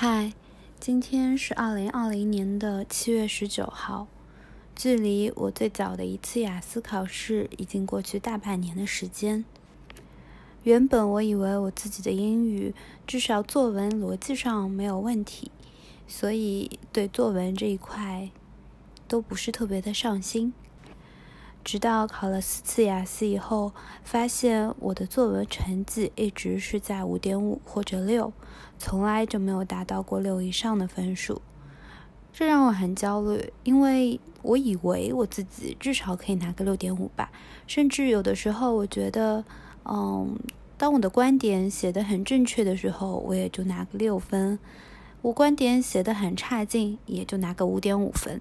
嗨，今天是二零二零年的七月十九号，距离我最早的一次雅思考试已经过去大半年的时间。原本我以为我自己的英语至少作文逻辑上没有问题，所以对作文这一块都不是特别的上心。直到考了四次雅思以后，发现我的作文成绩一直是在五点五或者六，从来就没有达到过六以上的分数，这让我很焦虑，因为我以为我自己至少可以拿个六点五吧，甚至有的时候我觉得，嗯，当我的观点写得很正确的时候，我也就拿个六分；我观点写得很差劲，也就拿个五点五分。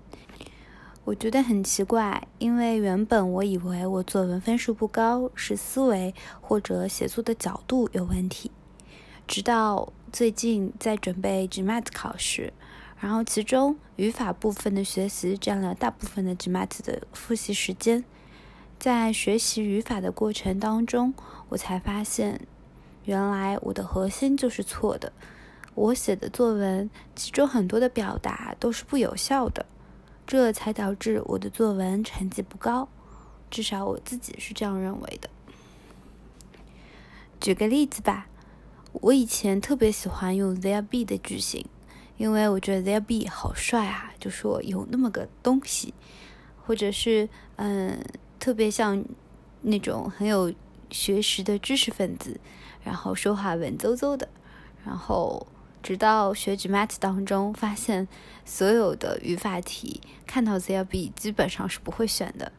我觉得很奇怪，因为原本我以为我作文分数不高是思维或者写作的角度有问题。直到最近在准备 GMAT 考试，然后其中语法部分的学习占了大部分的 GMAT 的复习时间，在学习语法的过程当中，我才发现，原来我的核心就是错的。我写的作文其中很多的表达都是不有效的。这才导致我的作文成绩不高，至少我自己是这样认为的。举个例子吧，我以前特别喜欢用 there be 的句型，因为我觉得 there be 好帅啊，就说有那么个东西，或者是嗯，特别像那种很有学识的知识分子，然后说话文绉绉的，然后。直到学 GMAT 当中，发现所有的语法题看到 there be 基本上是不会选的，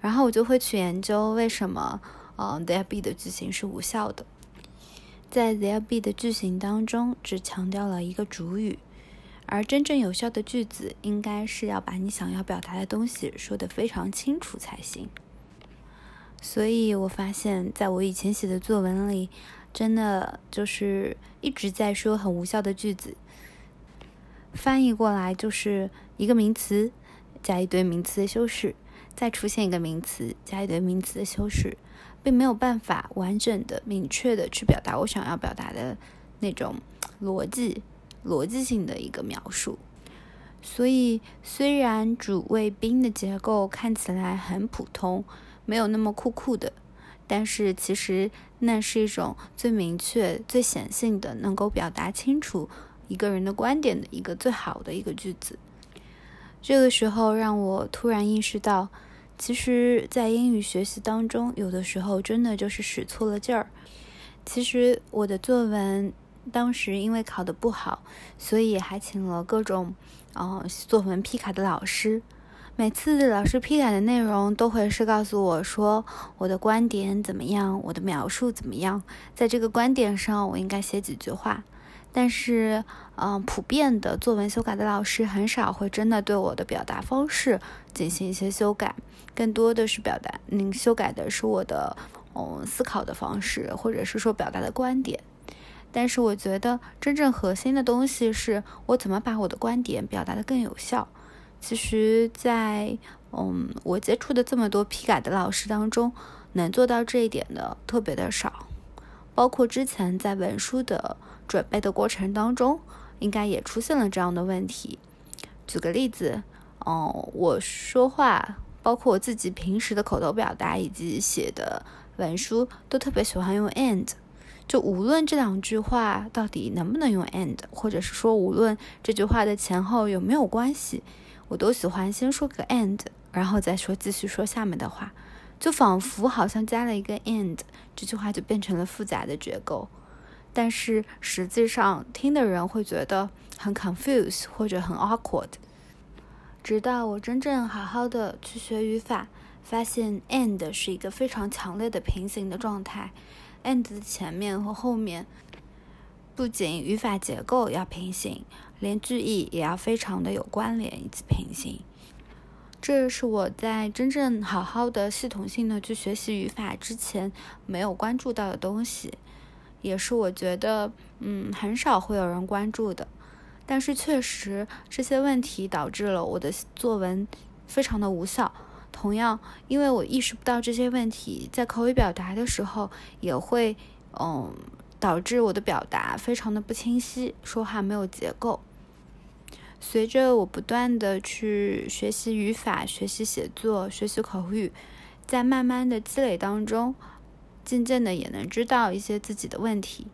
然后我就会去研究为什么，呃，there be 的句型是无效的。在 there be 的句型当中，只强调了一个主语，而真正有效的句子应该是要把你想要表达的东西说得非常清楚才行。所以我发现，在我以前写的作文里。真的就是一直在说很无效的句子，翻译过来就是一个名词加一堆名词的修饰，再出现一个名词加一堆名词的修饰，并没有办法完整的、明确的去表达我想要表达的那种逻辑、逻辑性的一个描述。所以，虽然主谓宾的结构看起来很普通，没有那么酷酷的。但是其实那是一种最明确、最显性的，能够表达清楚一个人的观点的一个最好的一个句子。这个时候让我突然意识到，其实，在英语学习当中，有的时候真的就是使错了劲儿。其实我的作文当时因为考得不好，所以还请了各种呃作文批改的老师。每次老师批改的内容都会是告诉我说我的观点怎么样，我的描述怎么样，在这个观点上我应该写几句话。但是，嗯，普遍的作文修改的老师很少会真的对我的表达方式进行一些修改，更多的是表达，嗯，修改的是我的，嗯，思考的方式，或者是说表达的观点。但是我觉得真正核心的东西是我怎么把我的观点表达的更有效。其实，在嗯，我接触的这么多批改的老师当中，能做到这一点的特别的少。包括之前在文书的准备的过程当中，应该也出现了这样的问题。举个例子，嗯，我说话，包括我自己平时的口头表达以及写的文书，都特别喜欢用 and。就无论这两句话到底能不能用 and，或者是说无论这句话的前后有没有关系。我都喜欢先说个 and，然后再说继续说下面的话，就仿佛好像加了一个 and，这句话就变成了复杂的结构。但是实际上听的人会觉得很 confuse 或者很 awkward。直到我真正好好的去学语法，发现 and 是一个非常强烈的平行的状态，and 的前面和后面。不仅语法结构要平行，连句意也要非常的有关联以及平行。这是我在真正好好的系统性的去学习语法之前没有关注到的东西，也是我觉得嗯很少会有人关注的。但是确实这些问题导致了我的作文非常的无效。同样，因为我意识不到这些问题，在口语表达的时候也会嗯。导致我的表达非常的不清晰，说话没有结构。随着我不断的去学习语法、学习写作、学习口语，在慢慢的积累当中，渐渐的也能知道一些自己的问题。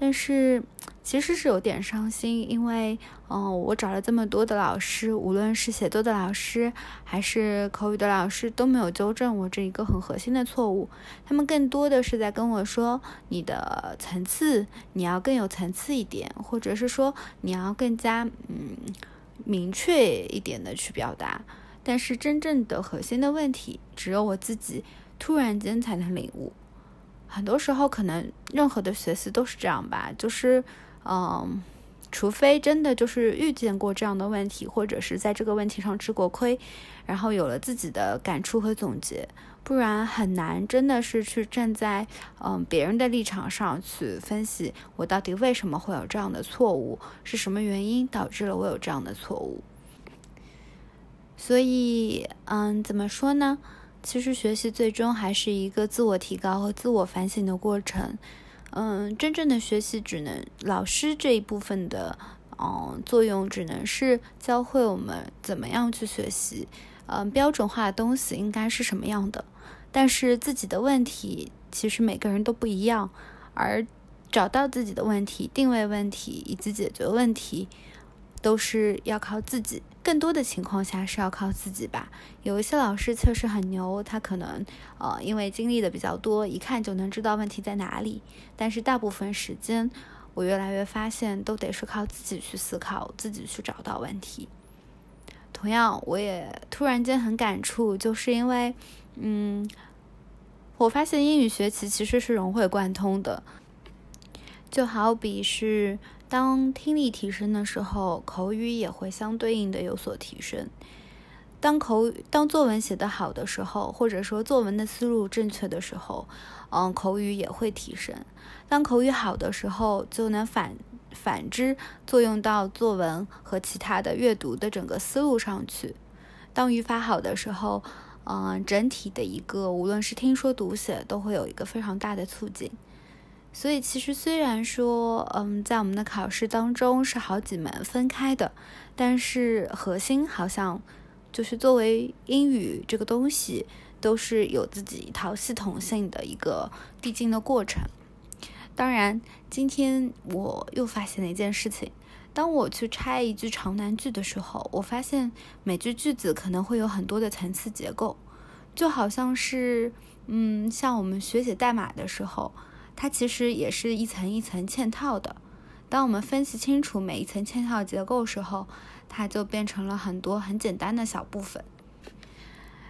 但是其实是有点伤心，因为嗯，我找了这么多的老师，无论是写作的老师还是口语的老师，都没有纠正我这一个很核心的错误。他们更多的是在跟我说，你的层次你要更有层次一点，或者是说你要更加嗯明确一点的去表达。但是真正的核心的问题，只有我自己突然间才能领悟。很多时候，可能任何的学习都是这样吧，就是，嗯，除非真的就是遇见过这样的问题，或者是在这个问题上吃过亏，然后有了自己的感触和总结，不然很难真的是去站在嗯别人的立场上去分析我到底为什么会有这样的错误，是什么原因导致了我有这样的错误。所以，嗯，怎么说呢？其实学习最终还是一个自我提高和自我反省的过程。嗯，真正的学习只能老师这一部分的，嗯，作用只能是教会我们怎么样去学习，嗯，标准化的东西应该是什么样的。但是自己的问题其实每个人都不一样，而找到自己的问题、定位问题以及解决问题。都是要靠自己，更多的情况下是要靠自己吧。有一些老师确实很牛，他可能呃因为经历的比较多，一看就能知道问题在哪里。但是大部分时间，我越来越发现都得是靠自己去思考，自己去找到问题。同样，我也突然间很感触，就是因为嗯，我发现英语学习其实是融会贯通的，就好比是。当听力提升的时候，口语也会相对应的有所提升。当口语当作文写得好的时候，或者说作文的思路正确的时候，嗯，口语也会提升。当口语好的时候，就能反反之作用到作文和其他的阅读的整个思路上去。当语法好的时候，嗯，整体的一个无论是听说读写都会有一个非常大的促进。所以，其实虽然说，嗯，在我们的考试当中是好几门分开的，但是核心好像就是作为英语这个东西，都是有自己一套系统性的一个递进的过程。当然，今天我又发现了一件事情：当我去拆一句长难句的时候，我发现每句句子可能会有很多的层次结构，就好像是，嗯，像我们学写代码的时候。它其实也是一层一层嵌套的。当我们分析清楚每一层嵌套结构时候，它就变成了很多很简单的小部分。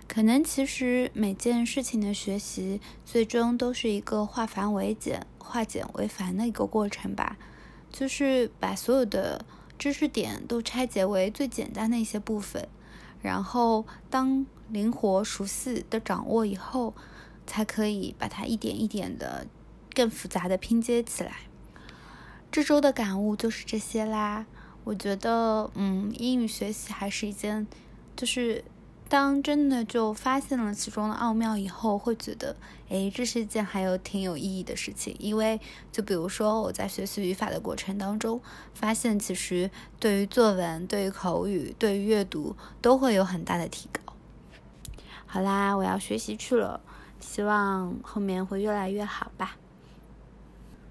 可能其实每件事情的学习，最终都是一个化繁为简、化简为繁的一个过程吧。就是把所有的知识点都拆解为最简单的一些部分，然后当灵活熟悉的掌握以后，才可以把它一点一点的。更复杂的拼接起来。这周的感悟就是这些啦。我觉得，嗯，英语学习还是一件，就是当真的就发现了其中的奥妙以后，会觉得，哎，这是一件还有挺有意义的事情。因为，就比如说我在学习语法的过程当中，发现其实对于作文、对于口语、对于阅读都会有很大的提高。好啦，我要学习去了，希望后面会越来越好吧。